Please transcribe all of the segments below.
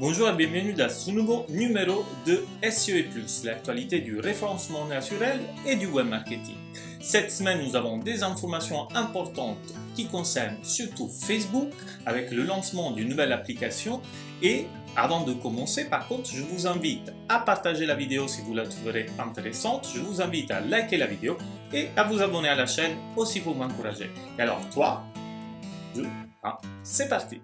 Bonjour et bienvenue dans ce nouveau numéro de SEO+, l'actualité du référencement naturel et du web marketing. Cette semaine, nous avons des informations importantes qui concernent surtout Facebook avec le lancement d'une nouvelle application et avant de commencer, par contre, je vous invite à partager la vidéo si vous la trouverez intéressante. Je vous invite à liker la vidéo et à vous abonner à la chaîne aussi pour m'encourager. Et alors, 3, 2, 1, c'est parti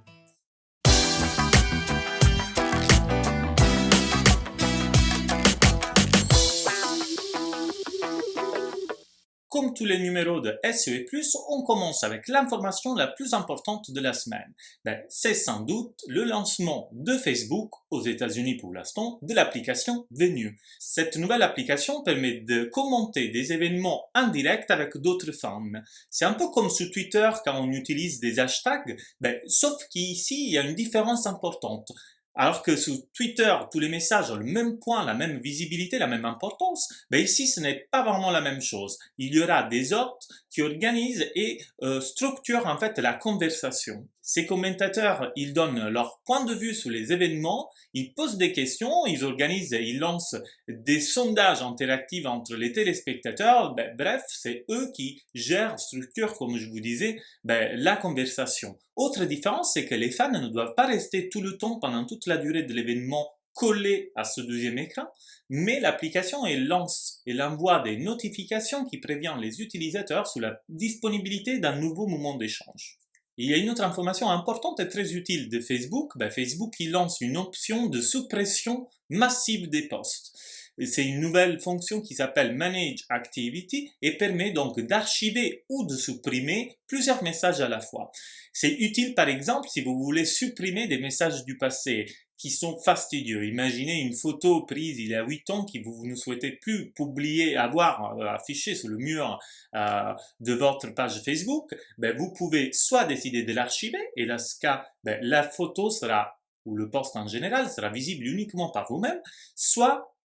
Comme tous les numéros de SEO+, on commence avec l'information la plus importante de la semaine. Ben, c'est sans doute le lancement de Facebook aux États-Unis pour l'instant de l'application Venue. Cette nouvelle application permet de commenter des événements en direct avec d'autres femmes. C'est un peu comme sur Twitter quand on utilise des hashtags, ben, sauf qu'ici il y a une différence importante. Alors que sur Twitter, tous les messages ont le même point, la même visibilité, la même importance, ben ici, ce n'est pas vraiment la même chose. Il y aura des hôtes qui organisent et euh, structurent en fait la conversation. Ces commentateurs, ils donnent leur point de vue sur les événements, ils posent des questions, ils organisent, ils lancent des sondages interactifs entre les téléspectateurs. Ben, bref, c'est eux qui gèrent, structurent, comme je vous disais, ben, la conversation. Autre différence, c'est que les fans ne doivent pas rester tout le temps pendant toute la durée de l'événement collé à ce deuxième écran, mais l'application lance et envoie des notifications qui préviennent les utilisateurs sur la disponibilité d'un nouveau moment d'échange. Il y a une autre information importante et très utile de Facebook. Ben, Facebook il lance une option de suppression massive des posts. C'est une nouvelle fonction qui s'appelle Manage Activity et permet donc d'archiver ou de supprimer plusieurs messages à la fois. C'est utile par exemple si vous voulez supprimer des messages du passé qui sont fastidieux. Imaginez une photo prise il y a 8 ans qui vous ne souhaitez plus publier, avoir euh, affiché sur le mur euh, de votre page Facebook. Ben, vous pouvez soit décider de l'archiver et dans ce cas, ben, la photo sera ou le post en général sera visible uniquement par vous-même, soit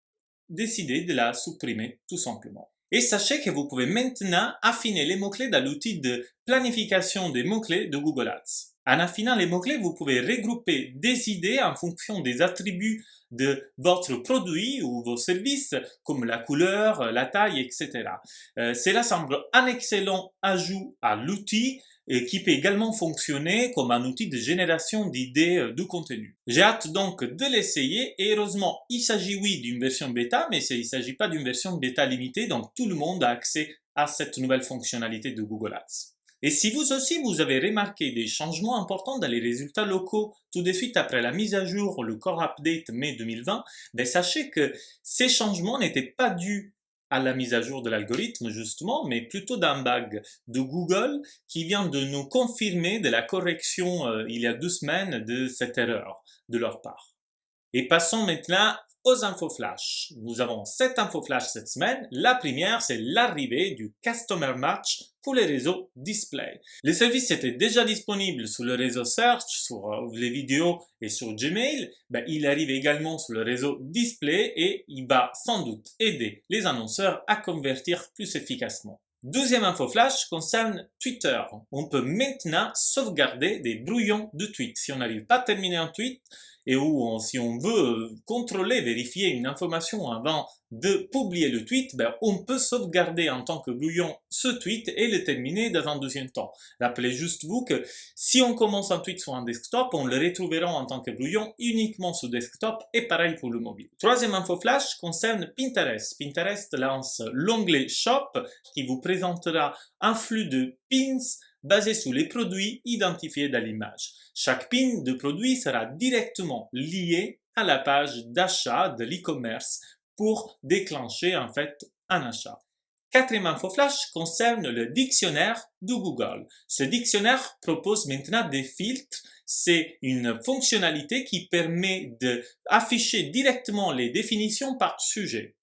décider de la supprimer tout simplement. Et sachez que vous pouvez maintenant affiner les mots-clés dans l'outil de planification des mots-clés de Google Ads. En affinant les mots-clés, vous pouvez regrouper des idées en fonction des attributs de votre produit ou vos services, comme la couleur, la taille, etc. Euh, cela semble un excellent ajout à l'outil qui peut également fonctionner comme un outil de génération d'idées euh, de contenu. J'ai hâte donc de l'essayer et heureusement il s'agit oui d'une version bêta mais il ne s'agit pas d'une version bêta limitée donc tout le monde a accès à cette nouvelle fonctionnalité de Google Ads. Et si vous aussi vous avez remarqué des changements importants dans les résultats locaux tout de suite après la mise à jour, le Core Update mai 2020, ben sachez que ces changements n'étaient pas dus à la mise à jour de l'algorithme justement, mais plutôt d'un bug de Google qui vient de nous confirmer de la correction euh, il y a deux semaines de cette erreur de leur part. Et passons maintenant aux infos flash. Nous avons sept infos flash cette semaine. La première, c'est l'arrivée du Customer Match pour les réseaux display. Le service était déjà disponible sur le réseau Search, sur euh, les vidéos et sur Gmail. Ben, il arrive également sur le réseau display et il va sans doute aider les annonceurs à convertir plus efficacement. Deuxième info flash concerne Twitter. On peut maintenant sauvegarder des brouillons de tweets. Si on n'arrive pas à terminer un tweet, et où si on veut contrôler, vérifier une information avant de publier le tweet, ben, on peut sauvegarder en tant que brouillon ce tweet et le terminer dans un deuxième temps. Rappelez juste vous que si on commence un tweet sur un desktop, on le retrouvera en tant que brouillon uniquement sur desktop et pareil pour le mobile. Troisième info flash concerne Pinterest. Pinterest lance l'onglet Shop qui vous présentera un flux de pins basé sur les produits identifiés dans l'image. Chaque pin de produit sera directement lié à la page d'achat de l'e-commerce pour déclencher en fait un achat. Quatrième info flash concerne le dictionnaire de Google. Ce dictionnaire propose maintenant des filtres. C'est une fonctionnalité qui permet d'afficher directement les définitions par sujet.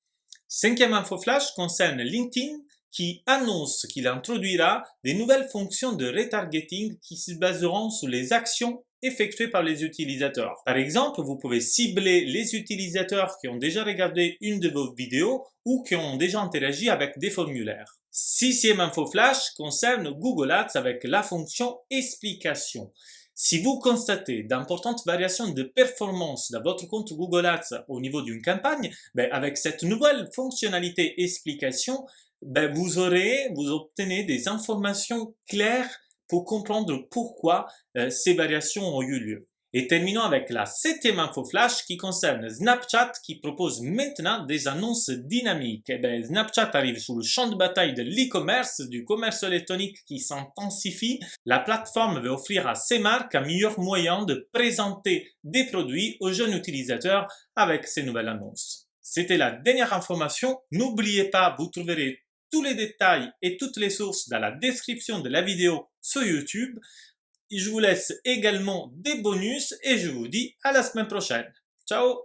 Cinquième info flash concerne LinkedIn qui annonce qu'il introduira des nouvelles fonctions de retargeting qui se baseront sur les actions effectuées par les utilisateurs. Par exemple, vous pouvez cibler les utilisateurs qui ont déjà regardé une de vos vidéos ou qui ont déjà interagi avec des formulaires. Sixième info flash concerne Google Ads avec la fonction explication. Si vous constatez d'importantes variations de performance dans votre compte Google Ads au niveau d'une campagne, ben avec cette nouvelle fonctionnalité explication, ben vous aurez, vous obtenez des informations claires pour comprendre pourquoi euh, ces variations ont eu lieu. Et terminons avec la septième info flash qui concerne Snapchat qui propose maintenant des annonces dynamiques. Eh bien, Snapchat arrive sous le champ de bataille de l'e-commerce, du commerce électronique qui s'intensifie. La plateforme veut offrir à ses marques un meilleur moyen de présenter des produits aux jeunes utilisateurs avec ces nouvelles annonces. C'était la dernière information. N'oubliez pas, vous trouverez tous les détails et toutes les sources dans la description de la vidéo sur YouTube. Je vous laisse également des bonus et je vous dis à la semaine prochaine. Ciao